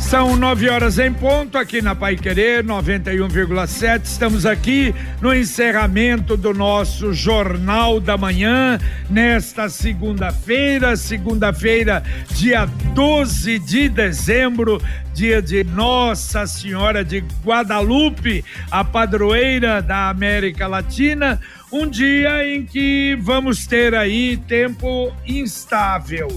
São nove horas em ponto aqui na Pai Querer 91,7. Estamos aqui no encerramento do nosso Jornal da Manhã, nesta segunda-feira, segunda-feira, dia 12 de dezembro, dia de Nossa Senhora de Guadalupe, a padroeira da América Latina. Um dia em que vamos ter aí tempo instável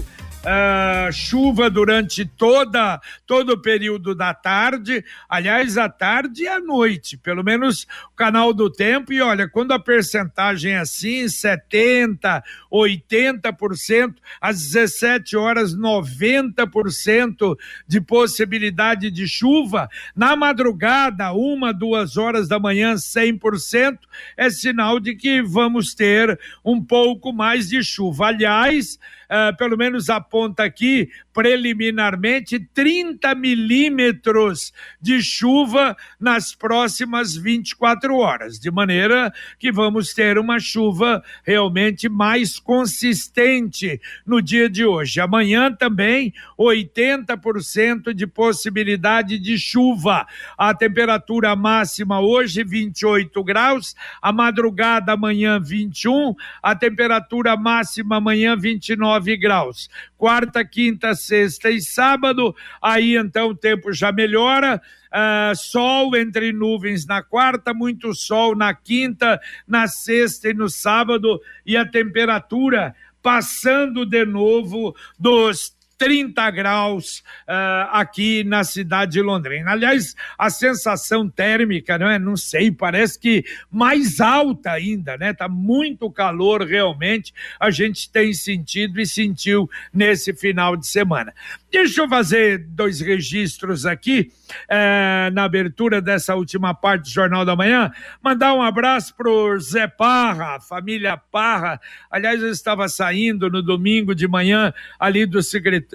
uh, chuva durante toda todo o período da tarde, aliás, à tarde e à noite, pelo menos o canal do tempo. E olha, quando a percentagem é assim, 70, 80%, às 17 horas, 90% de possibilidade de chuva, na madrugada, uma, duas horas da manhã, 100%, é sinal de que vamos ter um pouco mais de chuva. Aliás, uh, pelo menos aponta aqui preliminarmente 30 milímetros de chuva nas próximas 24 horas, de maneira que vamos ter uma chuva realmente mais consistente no dia de hoje. Amanhã também 80% de possibilidade de chuva. A temperatura máxima hoje 28 graus, a madrugada amanhã 21, a temperatura máxima amanhã 29 graus. Quarta, quinta, sexta e sábado, aí então o tempo já melhora. Uh, sol entre nuvens na quarta, muito sol na quinta, na sexta e no sábado, e a temperatura passando de novo dos 30 graus uh, aqui na cidade de Londrina. Aliás, a sensação térmica, não é? Não sei, parece que mais alta ainda, né? Tá muito calor realmente. A gente tem sentido e sentiu nesse final de semana. Deixa eu fazer dois registros aqui é, na abertura dessa última parte do Jornal da Manhã. Mandar um abraço pro Zé Parra, família Parra. Aliás, eu estava saindo no domingo de manhã ali do,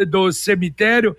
do cemitério.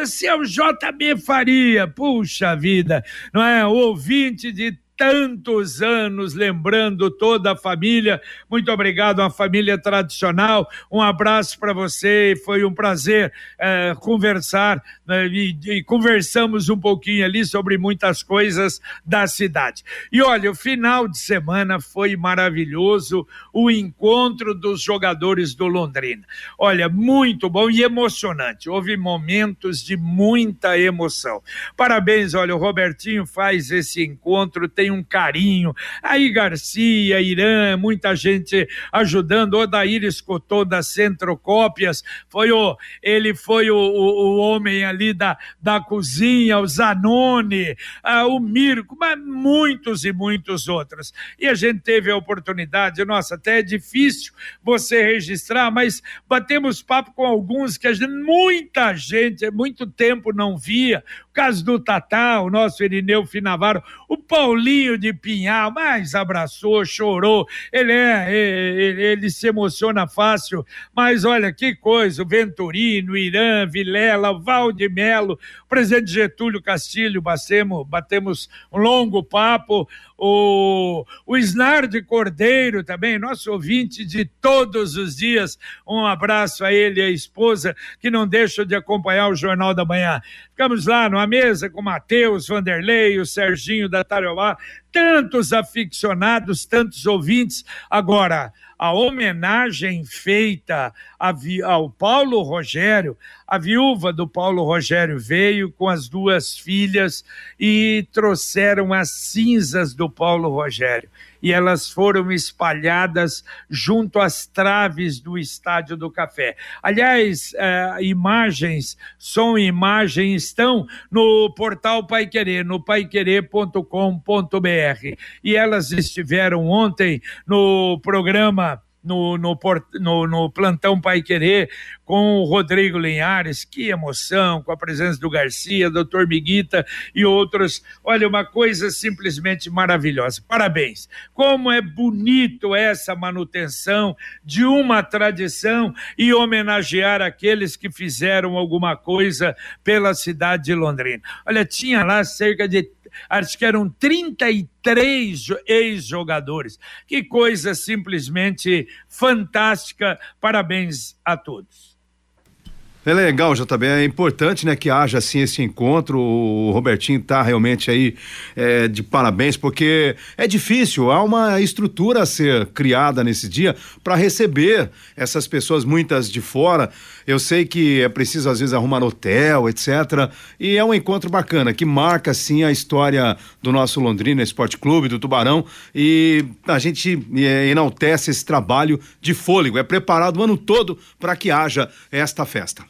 Esse é o JB Faria, puxa vida, não é? O ouvinte de tantos anos lembrando toda a família. Muito obrigado, uma família tradicional. Um abraço para você. Foi um prazer é, conversar né, e, e, conversamos um pouquinho ali sobre muitas coisas da cidade. E olha, o final de semana foi maravilhoso. O encontro dos jogadores do Londrina. Olha, muito bom e emocionante. Houve momentos de muita emoção. Parabéns, olha, o Robertinho faz esse encontro, tem tem um carinho. Aí Garcia, Irã, muita gente ajudando. Odair escutou das Centrocópias, foi o, ele foi o, o, o homem ali da, da cozinha, o Zanoni, ah, o Mirko, mas muitos e muitos outros. E a gente teve a oportunidade, nossa, até é difícil você registrar, mas batemos papo com alguns que gente, muita gente, muito tempo não via. Caso do Tatá, o nosso Irineu Finavaro, o Paulinho de Pinhal, mas abraçou, chorou. Ele é, ele, ele se emociona fácil, mas olha que coisa, o Venturino, Irã, Vilela, Valdemelo, presidente Getúlio Castilho, batemos, batemos um longo papo, o, o Snard Cordeiro também, nosso ouvinte de todos os dias. Um abraço a ele e a esposa, que não deixam de acompanhar o Jornal da Manhã. Ficamos lá numa mesa com o Matheus, Vanderlei, o Serginho da Tarobá, tantos aficionados, tantos ouvintes. Agora, a homenagem feita ao Paulo Rogério, a viúva do Paulo Rogério veio com as duas filhas e trouxeram as cinzas do Paulo Rogério e elas foram espalhadas junto às traves do Estádio do Café. Aliás, eh, imagens, som e imagem estão no portal Pai Querer, no paiquerer.com.br. E elas estiveram ontem no programa no, no, no, no plantão Pai Querer com o Rodrigo Linhares, que emoção, com a presença do Garcia, doutor Miguita e outros. Olha, uma coisa simplesmente maravilhosa. Parabéns. Como é bonito essa manutenção de uma tradição e homenagear aqueles que fizeram alguma coisa pela cidade de Londrina. Olha, tinha lá cerca de acho que eram 33 ex-jogadores. Que coisa simplesmente fantástica. Parabéns a todos. É legal, JB, é importante, né, que haja assim esse encontro. O Robertinho tá realmente aí é, de parabéns, porque é difícil, há uma estrutura a ser criada nesse dia para receber essas pessoas, muitas de fora. Eu sei que é preciso às vezes arrumar hotel, etc. E é um encontro bacana que marca assim a história do nosso Londrina Esporte Clube, do Tubarão, e a gente é, enaltece esse trabalho de fôlego. É preparado o ano todo para que haja esta festa.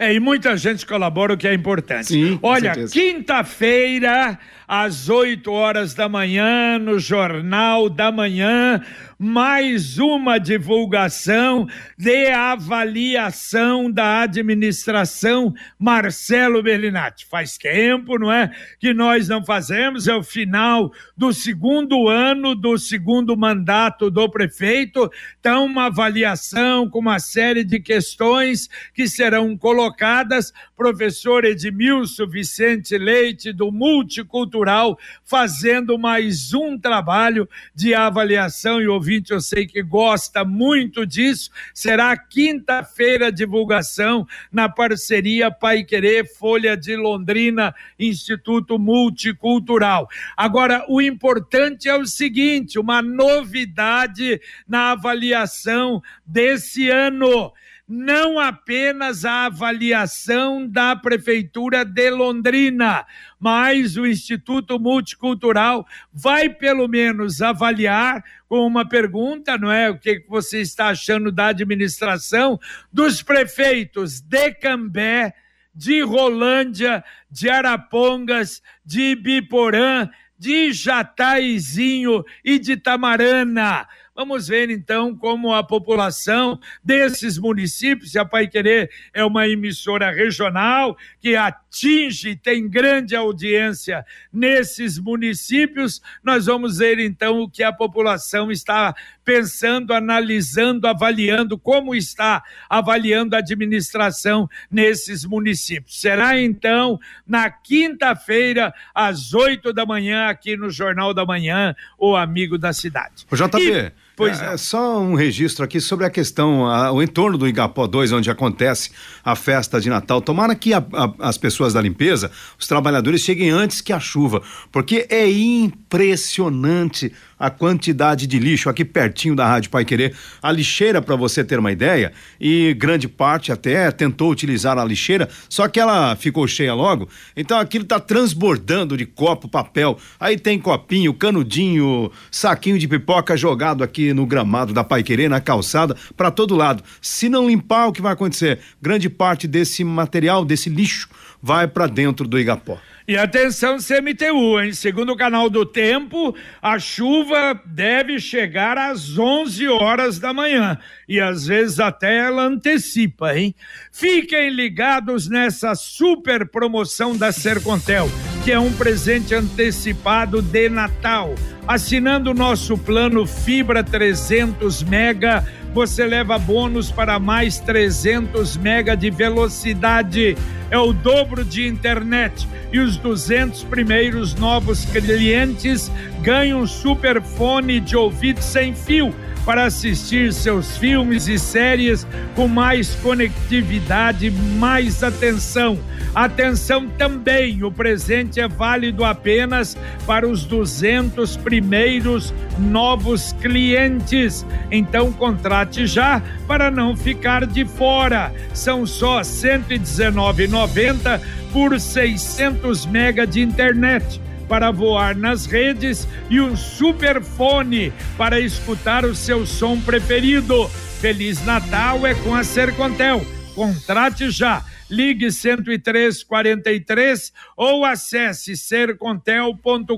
É, e muita gente colabora, o que é importante. Sim, Olha, quinta-feira, às 8 horas da manhã, no Jornal da Manhã, mais uma divulgação de avaliação da administração Marcelo Berlinati. Faz tempo, não é? Que nós não fazemos, é o final do segundo ano do segundo mandato do prefeito. Então, uma avaliação com uma série de questões que serão colocadas. Professor Edmilson Vicente Leite, do Multicultural, fazendo mais um trabalho de avaliação e ouvir ouvinte, eu sei que gosta muito disso. Será quinta-feira divulgação na parceria Pai Querer, Folha de Londrina, Instituto Multicultural. Agora, o importante é o seguinte: uma novidade na avaliação desse ano não apenas a avaliação da Prefeitura de Londrina, mas o Instituto Multicultural vai pelo menos avaliar com uma pergunta, não é? O que você está achando da administração dos prefeitos de Cambé, de Rolândia, de Arapongas, de Ibiporã, de Jataizinho e de Tamarana. Vamos ver então como a população desses municípios, a Pai Querer é uma emissora regional que atinge, tem grande audiência nesses municípios. Nós vamos ver então o que a população está pensando, analisando, avaliando, como está avaliando a administração nesses municípios. Será então na quinta-feira, às oito da manhã, aqui no Jornal da Manhã, o Amigo da Cidade. O JP. E Pois é, é, só um registro aqui sobre a questão, a, o entorno do Igapó 2, onde acontece a festa de Natal. Tomara que a, a, as pessoas da limpeza, os trabalhadores, cheguem antes que a chuva, porque é impressionante a quantidade de lixo aqui pertinho da Rádio Pai Querer. A lixeira, para você ter uma ideia, e grande parte até tentou utilizar a lixeira, só que ela ficou cheia logo. Então aquilo tá transbordando de copo, papel. Aí tem copinho, canudinho, saquinho de pipoca jogado aqui no gramado da Pai Querer, na calçada, para todo lado. Se não limpar, o que vai acontecer? Grande parte desse material, desse lixo, vai para dentro do Igapó. E atenção CMTU, hein? Segundo o canal do Tempo, a chuva deve chegar às 11 horas da manhã e às vezes até ela antecipa, hein? Fiquem ligados nessa super promoção da Sercontel, que é um presente antecipado de Natal. Assinando o nosso plano Fibra 300 Mega, você leva bônus para mais 300 mega de velocidade. É o dobro de internet e os 200 primeiros novos clientes ganham um superfone de ouvido sem fio para assistir seus filmes e séries com mais conectividade, mais atenção. Atenção também, o presente é válido apenas para os 200 primeiros novos clientes. Então contrate já para não ficar de fora. São só R$ 119,90 por 600 mega de internet para voar nas redes e um superfone para escutar o seu som preferido. Feliz Natal é com a Sercontel. Contrate já. Ligue 10343 ou acesse sercontel.com.br.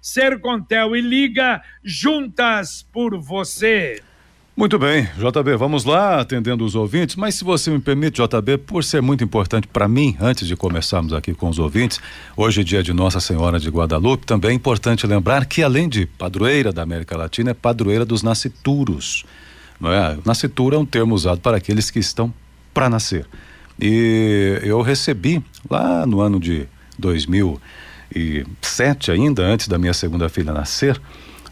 Sercontel e liga juntas por você. Muito bem, JB, vamos lá atendendo os ouvintes, mas se você me permite, JB, por ser muito importante para mim, antes de começarmos aqui com os ouvintes, hoje é dia de Nossa Senhora de Guadalupe, também é importante lembrar que além de padroeira da América Latina, é padroeira dos nascituros. Não é? Nascitura é um termo usado para aqueles que estão para nascer. E eu recebi lá no ano de 2007 ainda, antes da minha segunda filha nascer,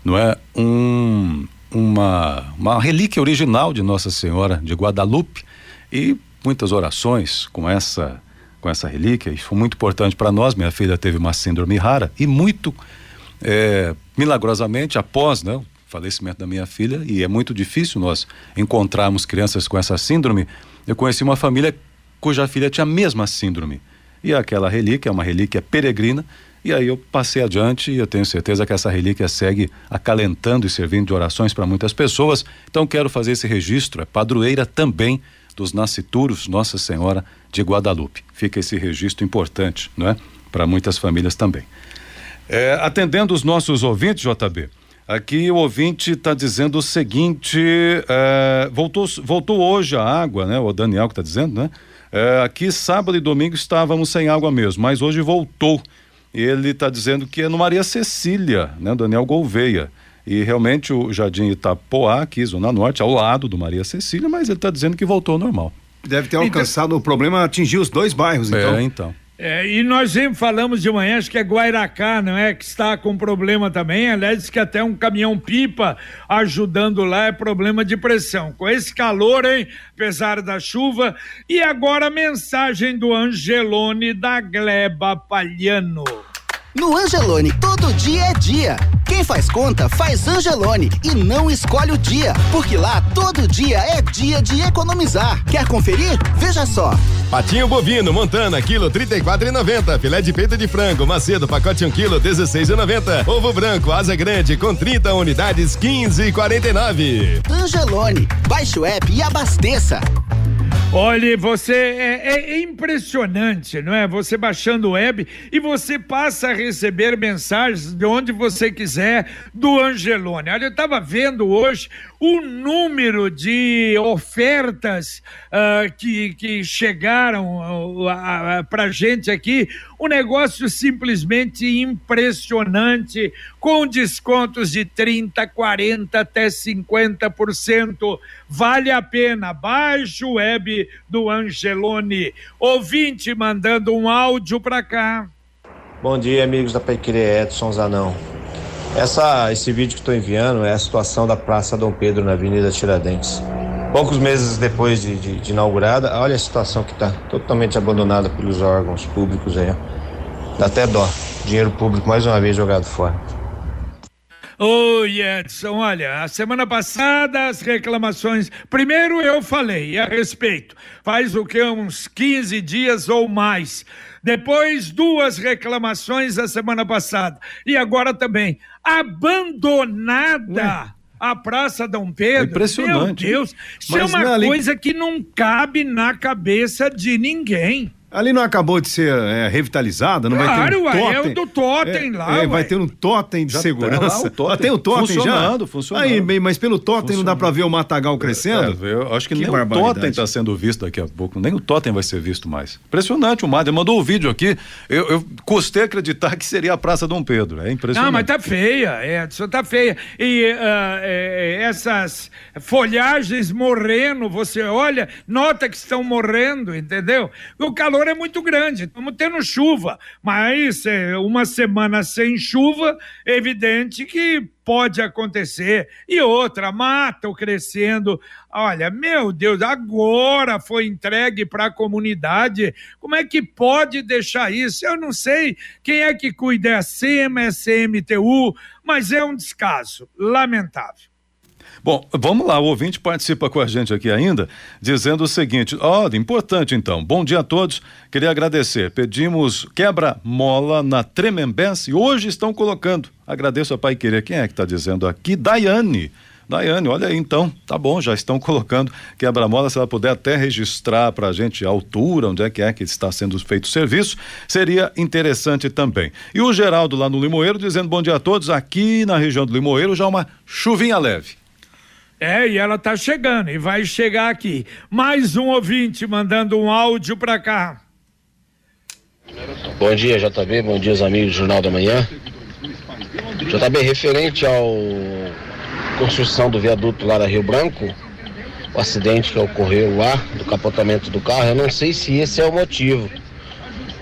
não é? Um, uma, uma relíquia original de Nossa Senhora de Guadalupe e muitas orações com essa com essa relíquia. Isso foi muito importante para nós. Minha filha teve uma síndrome rara e muito é, milagrosamente após né, o falecimento da minha filha e é muito difícil nós encontrarmos crianças com essa síndrome. Eu conheci uma família cuja filha tinha a mesma síndrome e aquela relíquia é uma relíquia peregrina e aí eu passei adiante e eu tenho certeza que essa relíquia segue acalentando e servindo de orações para muitas pessoas. Então quero fazer esse registro, é padroeira também dos nascituros Nossa Senhora de Guadalupe. Fica esse registro importante, não é? Para muitas famílias também. É, atendendo os nossos ouvintes, JB, aqui o ouvinte está dizendo o seguinte: é, voltou, voltou hoje a água, né? O Daniel que está dizendo, né? É, aqui sábado e domingo estávamos sem água mesmo, mas hoje voltou. Ele está dizendo que é no Maria Cecília, né? Daniel Gouveia. E realmente o Jardim Itapoá, aqui, Zona Norte, ao lado do Maria Cecília, mas ele está dizendo que voltou ao normal. Deve ter então- alcançado então, o problema, atingir os dois bairros, então. É, então. É, e nós falamos de manhã, acho que é Guairacá, não é? Que está com problema também. Aliás, diz que até um caminhão-pipa ajudando lá é problema de pressão. Com esse calor, hein? Apesar da chuva. E agora a mensagem do Angelone da Gleba Palhano. No Angelone, todo dia é dia. Quem faz conta, faz Angelone e não escolhe o dia, porque lá todo dia é dia de economizar. Quer conferir? Veja só. Patinho bovino, Montana, quilo trinta e quatro e noventa. Filé de peito de frango, macedo, pacote um quilo, dezesseis e noventa. Ovo branco, asa grande, com 30 unidades, quinze e quarenta e nove. Angelone, baixe o app e abasteça. Olha, você é, é, impressionante, não é? Você baixando o web e você passa a receber mensagens de onde você quiser do Angelone. Olha, eu estava vendo hoje o número de ofertas uh, que, que chegaram uh, uh, para gente aqui, um negócio simplesmente impressionante, com descontos de 30, 40 até 50%. Vale a pena. Baixe o web do Angelone. Ouvinte mandando um áudio para cá. Bom dia, amigos da Paiquerê Edson Zanão. Essa, esse vídeo que estou enviando é a situação da Praça Dom Pedro na Avenida Tiradentes. Poucos meses depois de, de, de inaugurada, olha a situação que está totalmente abandonada pelos órgãos públicos aí. Dá até dó. Dinheiro público mais uma vez jogado fora. Oi, Edson, olha, a semana passada as reclamações. Primeiro eu falei a respeito, faz o que? Uns 15 dias ou mais. Depois, duas reclamações a semana passada. E agora também. Abandonada. Ué? A Praça Dom Pedro. É impressionante. Meu Deus, isso é Mas é uma ali... coisa que não cabe na cabeça de ninguém. Ali não acabou de ser é, revitalizada, não claro, vai ter um totem. é o do totem é, lá, é, Vai ter um totem de já segurança. Tem, totem. Ah, tem o totem funcionando, já? Funcionando, Aí, bem, mas pelo totem não dá para ver o matagal é, crescendo? É, eu acho que, que nem o totem está sendo visto daqui a pouco, nem o totem vai ser visto mais. Impressionante, o Madre mandou o um vídeo aqui, eu, eu custei acreditar que seria a Praça Dom Pedro, é impressionante. Não, mas tá feia, Edson, tá feia. E uh, essas folhagens morrendo, você olha, nota que estão morrendo, entendeu? O calor calor é muito grande, estamos tendo chuva, mas é, uma semana sem chuva, evidente que pode acontecer. E outra, mato crescendo. Olha, meu Deus, agora foi entregue para a comunidade. Como é que pode deixar isso? Eu não sei quem é que cuida, é a SEMA, é a CMTU, mas é um descaso lamentável. Bom, vamos lá, o ouvinte participa com a gente aqui ainda, dizendo o seguinte: oh, importante então. Bom dia a todos. Queria agradecer. Pedimos quebra-mola na Tremembés e hoje estão colocando. Agradeço a Pai Querer. Quem é que está dizendo aqui? Daiane. Daiane, olha aí então, tá bom, já estão colocando quebra-mola, se ela puder até registrar para a gente a altura, onde é que é que está sendo feito o serviço, seria interessante também. E o Geraldo lá no Limoeiro dizendo bom dia a todos, aqui na região do Limoeiro já uma chuvinha leve. É, e ela tá chegando e vai chegar aqui. Mais um ouvinte mandando um áudio para cá. Bom dia, JB. Bom dia, os amigos do Jornal da Manhã. JB, referente ao construção do viaduto lá da Rio Branco, o acidente que ocorreu lá, do capotamento do carro, eu não sei se esse é o motivo.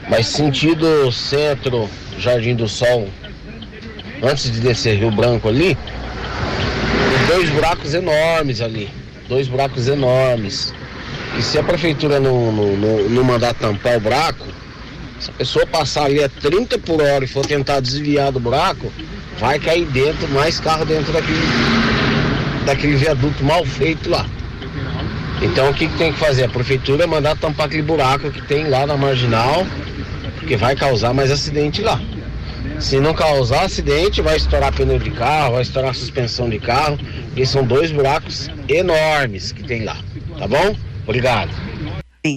Mas sentido centro, Jardim do Sol, antes de descer Rio Branco ali, dois buracos enormes ali. Dois buracos enormes. E se a prefeitura não, não, não, mandar tampar o buraco, se a pessoa passar ali a 30 por hora e for tentar desviar do buraco, vai cair dentro, mais carro dentro daquele, daquele viaduto mal feito lá. Então o que, que tem que fazer? A prefeitura mandar tampar aquele buraco que tem lá na marginal, porque vai causar mais acidente lá. Se não causar acidente, vai estourar pneu de carro, vai estourar suspensão de carro. E são dois buracos enormes que tem lá. Tá bom? Obrigado.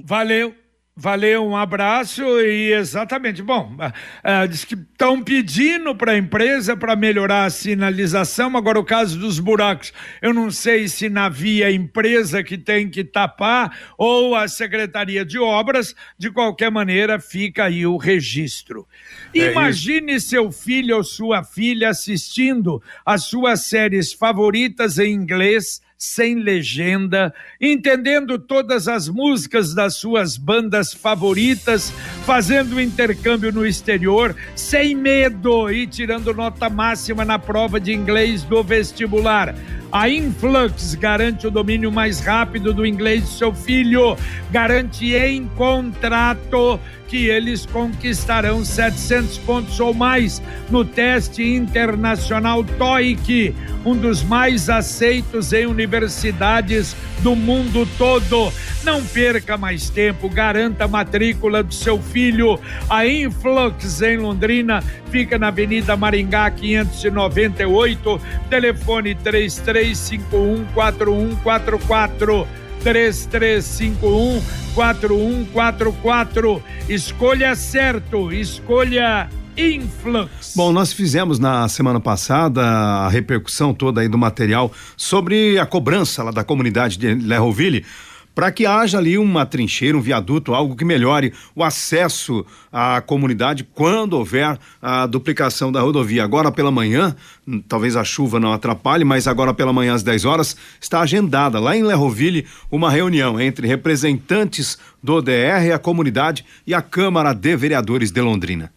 Valeu. Valeu, um abraço e exatamente. Bom, uh, diz que estão pedindo para a empresa para melhorar a sinalização. Agora, o caso dos buracos, eu não sei se na via empresa que tem que tapar ou a Secretaria de Obras. De qualquer maneira, fica aí o registro. É Imagine isso. seu filho ou sua filha assistindo as suas séries favoritas em inglês sem legenda, entendendo todas as músicas das suas bandas favoritas, fazendo intercâmbio no exterior, sem medo e tirando nota máxima na prova de inglês do vestibular. A Influx garante o domínio mais rápido do inglês do seu filho, garante em contrato que eles conquistarão 700 pontos ou mais no teste internacional TOEIC, um dos mais aceitos em universidades do mundo todo. Não perca mais tempo, garanta a matrícula do seu filho. A Influx em Londrina fica na Avenida Maringá 598, telefone 3351 4144. 3351 4144. Escolha certo, escolha Influx. Bom, nós fizemos na semana passada a repercussão toda aí do material sobre a cobrança lá da comunidade de Lerroville para que haja ali uma trincheira, um viaduto, algo que melhore o acesso à comunidade quando houver a duplicação da rodovia. Agora pela manhã, hum, talvez a chuva não atrapalhe, mas agora pela manhã às 10 horas está agendada lá em Lerroville uma reunião entre representantes do DR, a comunidade e a Câmara de Vereadores de Londrina.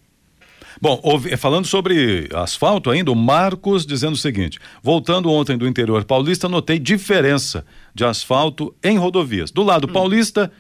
Bom, falando sobre asfalto ainda, o Marcos dizendo o seguinte: voltando ontem do interior paulista, notei diferença de asfalto em rodovias. Do lado hum. paulista,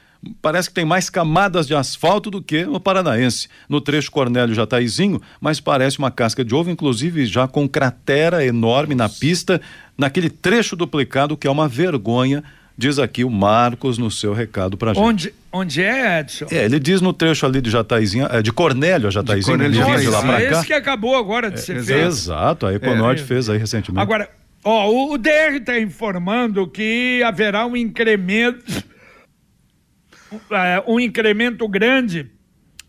parece que tem mais camadas de asfalto do que no paranaense. No trecho Cornélio Jataizinho, mas parece uma casca de ovo, inclusive já com cratera enorme na pista, naquele trecho duplicado que é uma vergonha Diz aqui o Marcos no seu recado pra gente. Onde, onde é, Edson? É, ele diz no trecho ali de Jataizinha, é, de Cornélio a Jataizinho, de Cornélio, de lá pra cá. Esse que acabou agora de é, ser feito. Exato, a Econorte é, fez aí recentemente. Agora, ó, o, o DR está informando que haverá um incremento, é, um incremento grande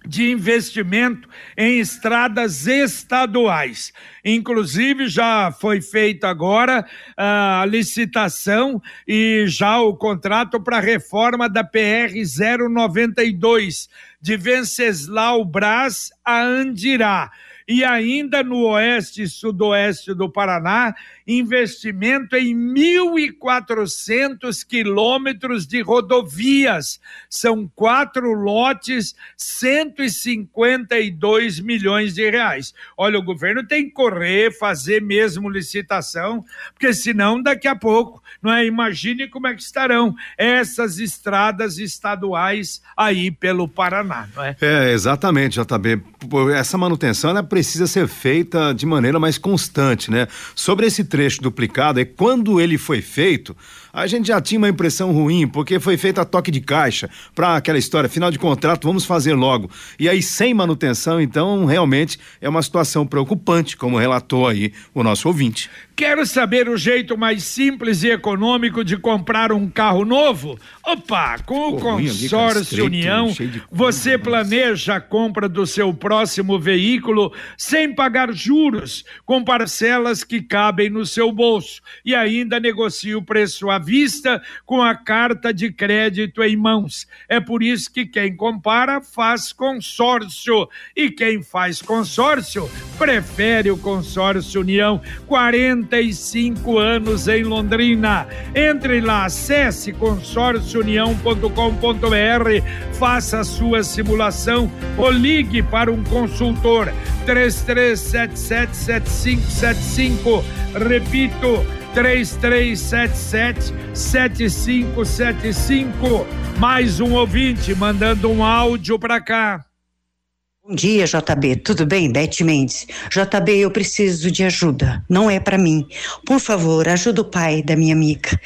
de investimento em estradas estaduais. Inclusive, já foi feita agora ah, a licitação e já o contrato para reforma da PR 092, de Venceslau Brás a Andirá e ainda no oeste e sudoeste do Paraná, investimento em 1.400 quilômetros de rodovias. São quatro lotes, 152 milhões de reais. Olha, o governo tem que correr, fazer mesmo licitação, porque senão daqui a pouco, não é? Imagine como é que estarão essas estradas estaduais aí pelo Paraná, não é? É, exatamente, JB. Essa manutenção ela precisa ser feita de maneira mais constante, né? Sobre esse trecho duplicado, é quando ele foi feito, a gente já tinha uma impressão ruim, porque foi feito a toque de caixa para aquela história, final de contrato, vamos fazer logo. E aí, sem manutenção, então, realmente é uma situação preocupante, como relatou aí o nosso ouvinte. Quero saber o jeito mais simples e econômico de comprar um carro novo? Opa, com o consórcio União, você planeja a compra do seu próximo veículo sem pagar juros, com parcelas que cabem no seu bolso e ainda negocia o preço à vista com a carta de crédito em mãos. É por isso que quem compara faz consórcio e quem faz consórcio prefere o consórcio União. 45 anos em Londrina. Entre lá, acesse consórciounião.com.br, faça a sua simulação ou ligue para um consultor 33777575. Repito, 33777575. Mais um ouvinte mandando um áudio para cá. Bom dia, JB. Tudo bem? Beth Mendes. JB, eu preciso de ajuda. Não é para mim. Por favor, ajuda o pai da minha amiga.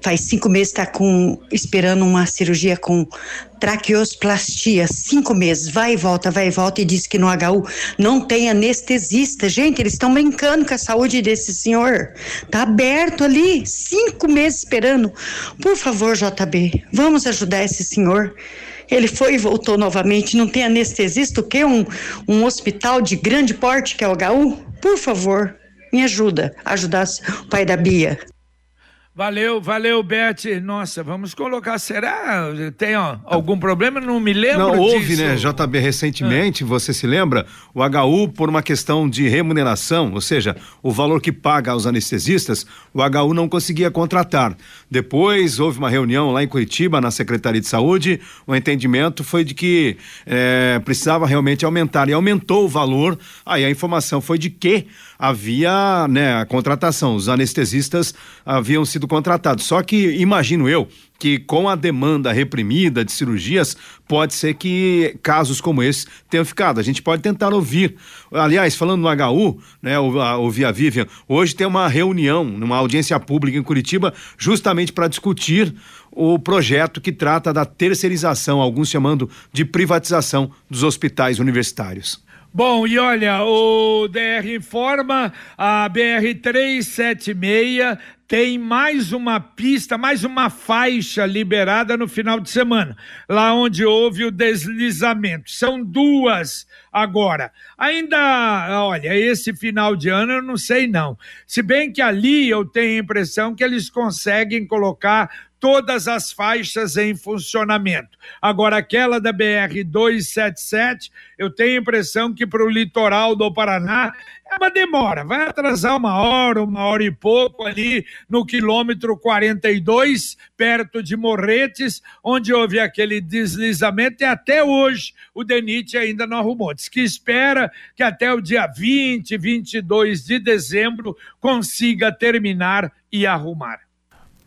Faz cinco meses está com esperando uma cirurgia com traqueosplastia. Cinco meses. Vai e volta, vai e volta e diz que no HU não tem anestesista. Gente, eles estão brincando com a saúde desse senhor. Tá aberto ali. Cinco meses esperando. Por favor, JB, vamos ajudar esse senhor. Ele foi e voltou novamente. Não tem anestesista? O quê? Um, um hospital de grande porte que é o HU? Por favor, me ajuda a ajudar o pai da Bia. Valeu, valeu, Beth. Nossa, vamos colocar. Será? Tem ó, algum problema? Não me lembro. Não, houve, disso. né, JB, recentemente, ah. você se lembra? O HU, por uma questão de remuneração, ou seja, o valor que paga aos anestesistas, o HU não conseguia contratar. Depois houve uma reunião lá em Curitiba, na Secretaria de Saúde. O entendimento foi de que é, precisava realmente aumentar. E aumentou o valor. Aí a informação foi de que havia né, a contratação, os anestesistas haviam sido contratados. Só que imagino eu que com a demanda reprimida de cirurgias, pode ser que casos como esse tenham ficado. A gente pode tentar ouvir. Aliás, falando no HU, né, ouvir a Vivian, hoje tem uma reunião, numa audiência pública em Curitiba, justamente para discutir o projeto que trata da terceirização, alguns chamando de privatização dos hospitais universitários. Bom, e olha, o DR informa a BR 376 tem mais uma pista, mais uma faixa liberada no final de semana, lá onde houve o deslizamento. São duas agora. Ainda, olha, esse final de ano eu não sei não. Se bem que ali eu tenho a impressão que eles conseguem colocar todas as faixas em funcionamento. Agora, aquela da BR 277, eu tenho a impressão que para o litoral do Paraná é uma demora, vai atrasar uma hora, uma hora e pouco ali no quilômetro 42, perto de Morretes, onde houve aquele deslizamento e até hoje o DENIT ainda não arrumou. Diz que espera que até o dia 20, 22 de dezembro consiga terminar e arrumar.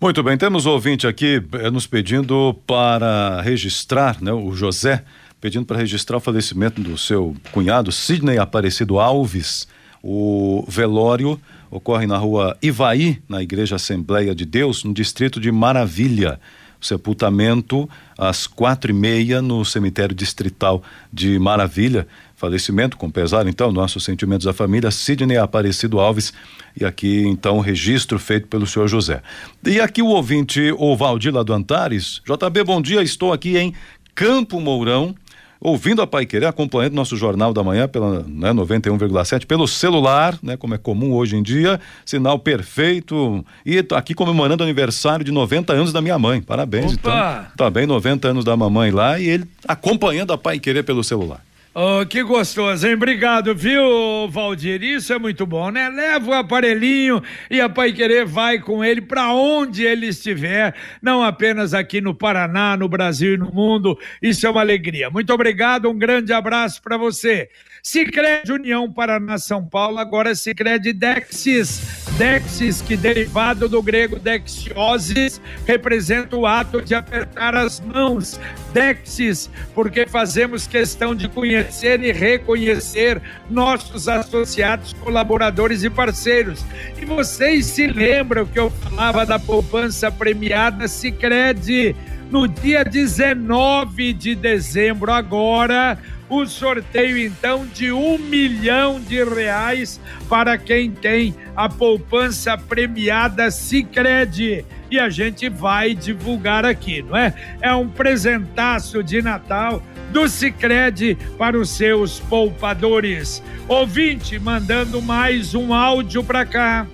Muito bem, temos ouvinte aqui eh, nos pedindo para registrar, né, o José, pedindo para registrar o falecimento do seu cunhado, Sidney Aparecido Alves. O velório ocorre na rua Ivaí, na Igreja Assembleia de Deus, no distrito de Maravilha. O sepultamento às quatro e meia no cemitério distrital de Maravilha. Falecimento com pesar, então, nossos sentimentos à família, Sidney Aparecido Alves, e aqui, então, o registro feito pelo senhor José. E aqui o ouvinte, o Valdir lá do Antares. JB, bom dia, estou aqui em Campo Mourão, ouvindo a Pai Querer, acompanhando nosso Jornal da Manhã pela né, 91,7, pelo celular, né, como é comum hoje em dia, sinal perfeito. E aqui comemorando o aniversário de 90 anos da minha mãe. Parabéns, Opa! então. Bem, 90 anos da mamãe lá e ele acompanhando a Pai Querer pelo celular. Oh, que gostoso, hein? Obrigado, viu, Valdir? Isso é muito bom, né? Leva o aparelhinho e a Pai Querer vai com ele para onde ele estiver, não apenas aqui no Paraná, no Brasil e no mundo. Isso é uma alegria. Muito obrigado, um grande abraço para você. Sicredi União Paraná São Paulo, agora Sicredi Dexis. Dexis, que derivado do grego dexioses, representa o ato de apertar as mãos. Dexis, porque fazemos questão de conhecer e reconhecer nossos associados, colaboradores e parceiros. E vocês se lembram que eu falava da poupança premiada Sicredi no dia 19 de dezembro agora o sorteio então de um milhão de reais para quem tem a poupança premiada Sicredi e a gente vai divulgar aqui, não é? É um presentaço de Natal do Sicredi para os seus poupadores. Ouvinte, mandando mais um áudio para cá.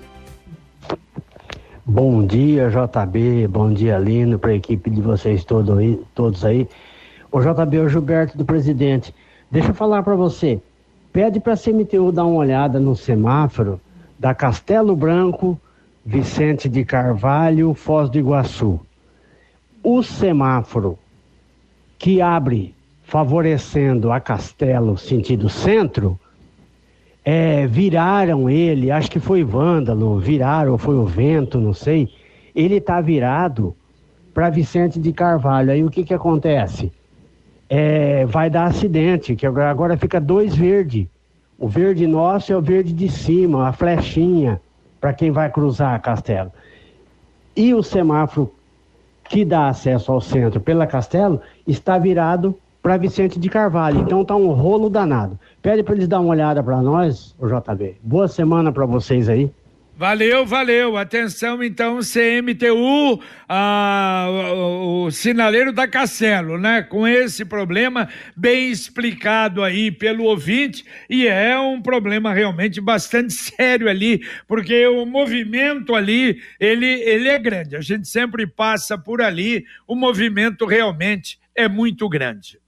Bom dia, JB. Bom dia, Lino, para a equipe de vocês todo aí, todos aí. O JB o Gilberto do presidente. Deixa eu falar para você. Pede para a CMTU dar uma olhada no semáforo da Castelo Branco, Vicente de Carvalho, Foz do Iguaçu. O semáforo que abre favorecendo a Castelo sentido centro, é, viraram ele, acho que foi vândalo, viraram, ou foi o vento, não sei. Ele está virado para Vicente de Carvalho. Aí o que, que acontece? É, vai dar acidente, que agora fica dois verdes. O verde nosso é o verde de cima, a flechinha, para quem vai cruzar a Castelo. E o semáforo que dá acesso ao centro pela Castelo está virado para Vicente de Carvalho. Então tá um rolo danado. Pede para eles dar uma olhada para nós, o JB. Boa semana para vocês aí. Valeu, valeu. Atenção, então, CMTU, ah, o, o, sinaleiro da Castelo, né? Com esse problema bem explicado aí pelo ouvinte, e é um problema realmente bastante sério ali, porque o movimento ali, ele, ele é grande. A gente sempre passa por ali, o movimento realmente é muito grande.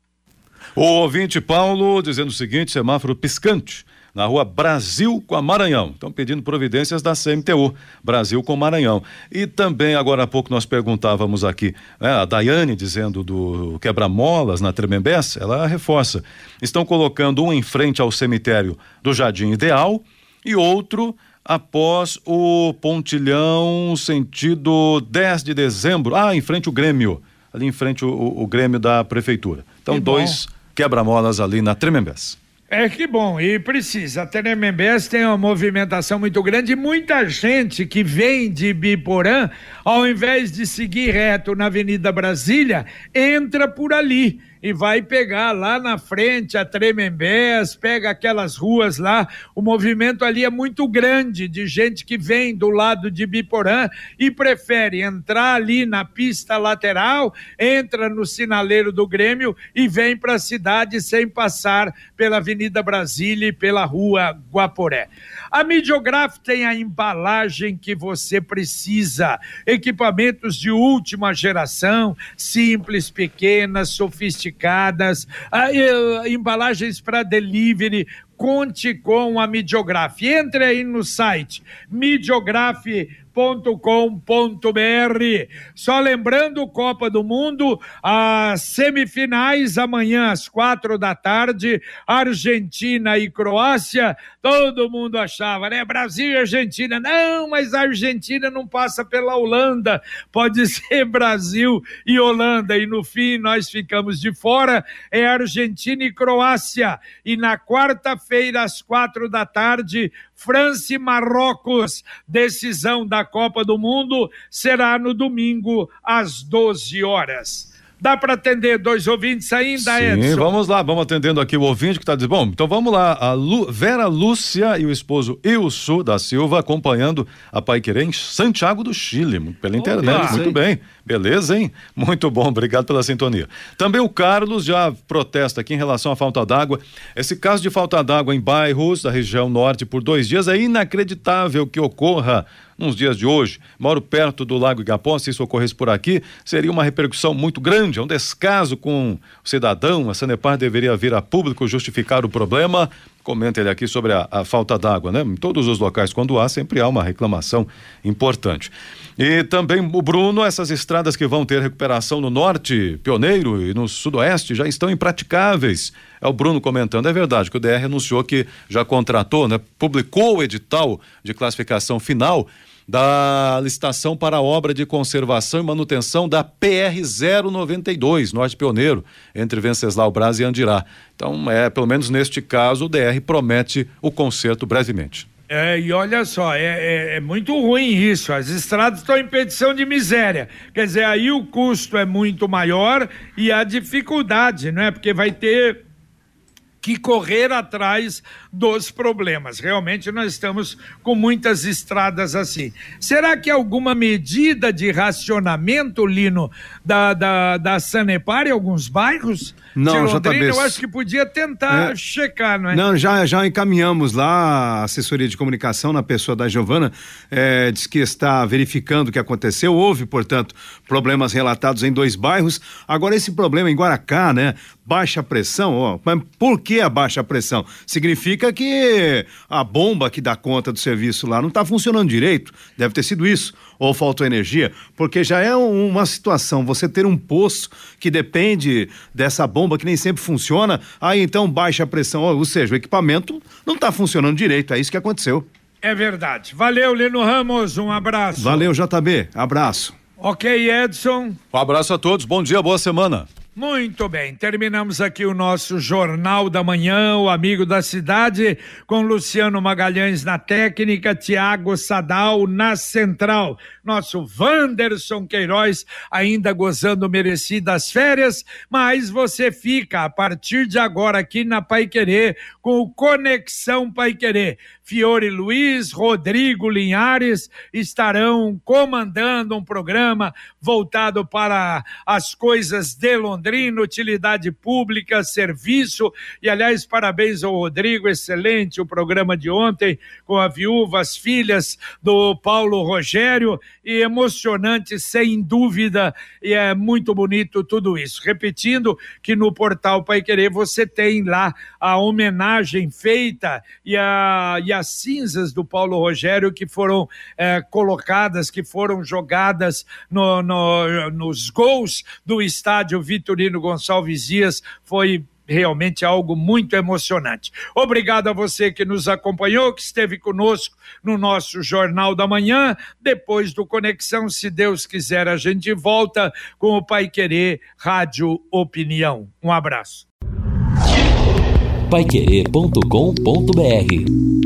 O ouvinte Paulo dizendo o seguinte: semáforo piscante na rua Brasil com a Maranhão. Estão pedindo providências da CMTU, Brasil com Maranhão. E também, agora há pouco, nós perguntávamos aqui, né, a Daiane dizendo do quebra-molas na Tremembés, ela reforça. Estão colocando um em frente ao cemitério do Jardim Ideal e outro após o pontilhão sentido 10 de dezembro, ah, em frente o Grêmio, ali em frente o, o, o Grêmio da Prefeitura. Então, dois quebra-molas ali na Tremembés. É que bom, e precisa. A Tremembés tem uma movimentação muito grande e muita gente que vem de Biporã, ao invés de seguir reto na Avenida Brasília, entra por ali e vai pegar lá na frente a Tremembés, pega aquelas ruas lá. O movimento ali é muito grande de gente que vem do lado de Biporã e prefere entrar ali na pista lateral, entra no sinaleiro do Grêmio e vem para a cidade sem passar pela Avenida Brasília e pela Rua Guaporé. A Midiograf tem a embalagem que você precisa. Equipamentos de última geração, simples, pequenas, sofisticadas, embalagens para delivery, conte com a Midiograf. Entre aí no site midiograf com.br. Só lembrando, Copa do Mundo, as semifinais amanhã às quatro da tarde, Argentina e Croácia. Todo mundo achava, né? Brasil e Argentina. Não, mas a Argentina não passa pela Holanda. Pode ser Brasil e Holanda. E no fim nós ficamos de fora. É Argentina e Croácia. E na quarta-feira, às quatro da tarde, França e Marrocos. Decisão da Copa do Mundo será no domingo às 12 horas. Dá para atender dois ouvintes ainda, Sim, Edson? vamos lá, vamos atendendo aqui o ouvinte que está dizendo. Bom, então vamos lá. A Lu, Vera Lúcia e o esposo Ilso da Silva acompanhando a Pai Querer em Santiago do Chile, pela internet. Muito bem. Beleza, hein? Muito bom, obrigado pela sintonia. Também o Carlos já protesta aqui em relação à falta d'água. Esse caso de falta d'água em bairros da região norte por dois dias é inacreditável que ocorra nos dias de hoje. Moro perto do Lago Igapó, se isso ocorresse por aqui, seria uma repercussão muito grande, é um descaso com o cidadão. A Sanepar deveria vir a público justificar o problema. Comenta ele aqui sobre a, a falta d'água, né? Em todos os locais, quando há, sempre há uma reclamação importante. E também o Bruno, essas estradas que vão ter recuperação no norte, Pioneiro e no sudoeste já estão impraticáveis. É o Bruno comentando, é verdade que o DR anunciou que já contratou, né? Publicou o edital de classificação final da licitação para a obra de conservação e manutenção da PR 092, Norte Pioneiro, entre Venceslau Braz e Andirá. Então, é, pelo menos neste caso, o DR promete o conserto brevemente. É, e olha só, é, é, é, muito ruim isso. As estradas estão em petição de miséria. Quer dizer, aí o custo é muito maior e a dificuldade, não é? Porque vai ter que correr atrás dos problemas. Realmente nós estamos com muitas estradas assim. Será que alguma medida de racionamento, Lino, da, da, da Sanepar em alguns bairros? Não, de Londrina, JB. eu acho que podia tentar É. checar, não é? Não, já, já encaminhamos lá a assessoria de comunicação na pessoa da Giovana, é, diz que está verificando o que aconteceu. Houve, portanto, problemas relatados em dois bairros. Agora, esse problema em Guaracá, né? Baixa pressão, ó, mas por que a baixa pressão? Significa que a bomba que dá conta do serviço lá não está funcionando direito. Deve ter sido isso. Ou faltou energia, porque já é um- uma situação, você ter um poço que depende dessa bomba que nem sempre funciona, aí então baixa a pressão, ou seja, o equipamento não está funcionando direito, é isso que aconteceu. É verdade. Valeu, Lino Ramos, um abraço. Valeu, JB, abraço. Ok, Edson. Um abraço a todos, bom dia, boa semana. Muito bem, terminamos aqui o nosso Jornal da Manhã, o Amigo da Cidade, com Luciano Magalhães na técnica, Tiago Sadal na central, nosso Wanderson Queiroz ainda gozando merecidas férias, mas você fica a partir de agora aqui na Pai Querer com o Conexão Pai Querer. Fiore Luiz, Rodrigo Linhares estarão comandando um programa voltado para as coisas de Londrina, utilidade pública, serviço. E, aliás, parabéns ao Rodrigo, excelente o programa de ontem com a viúva, as filhas do Paulo Rogério e emocionante, sem dúvida, e é muito bonito tudo isso. Repetindo que no portal Pai Querer você tem lá a homenagem feita e, a, e as cinzas do Paulo Rogério que foram eh, colocadas, que foram jogadas no, no- nos gols do estádio Vitorino Gonçalves Dias. Foi realmente algo muito emocionante. Obrigado a você que nos acompanhou, que esteve conosco no nosso Jornal da Manhã. Depois do Conexão, se Deus quiser, a gente volta com o Pai Querer Rádio Opinião. Um abraço. Paiquerê.com.br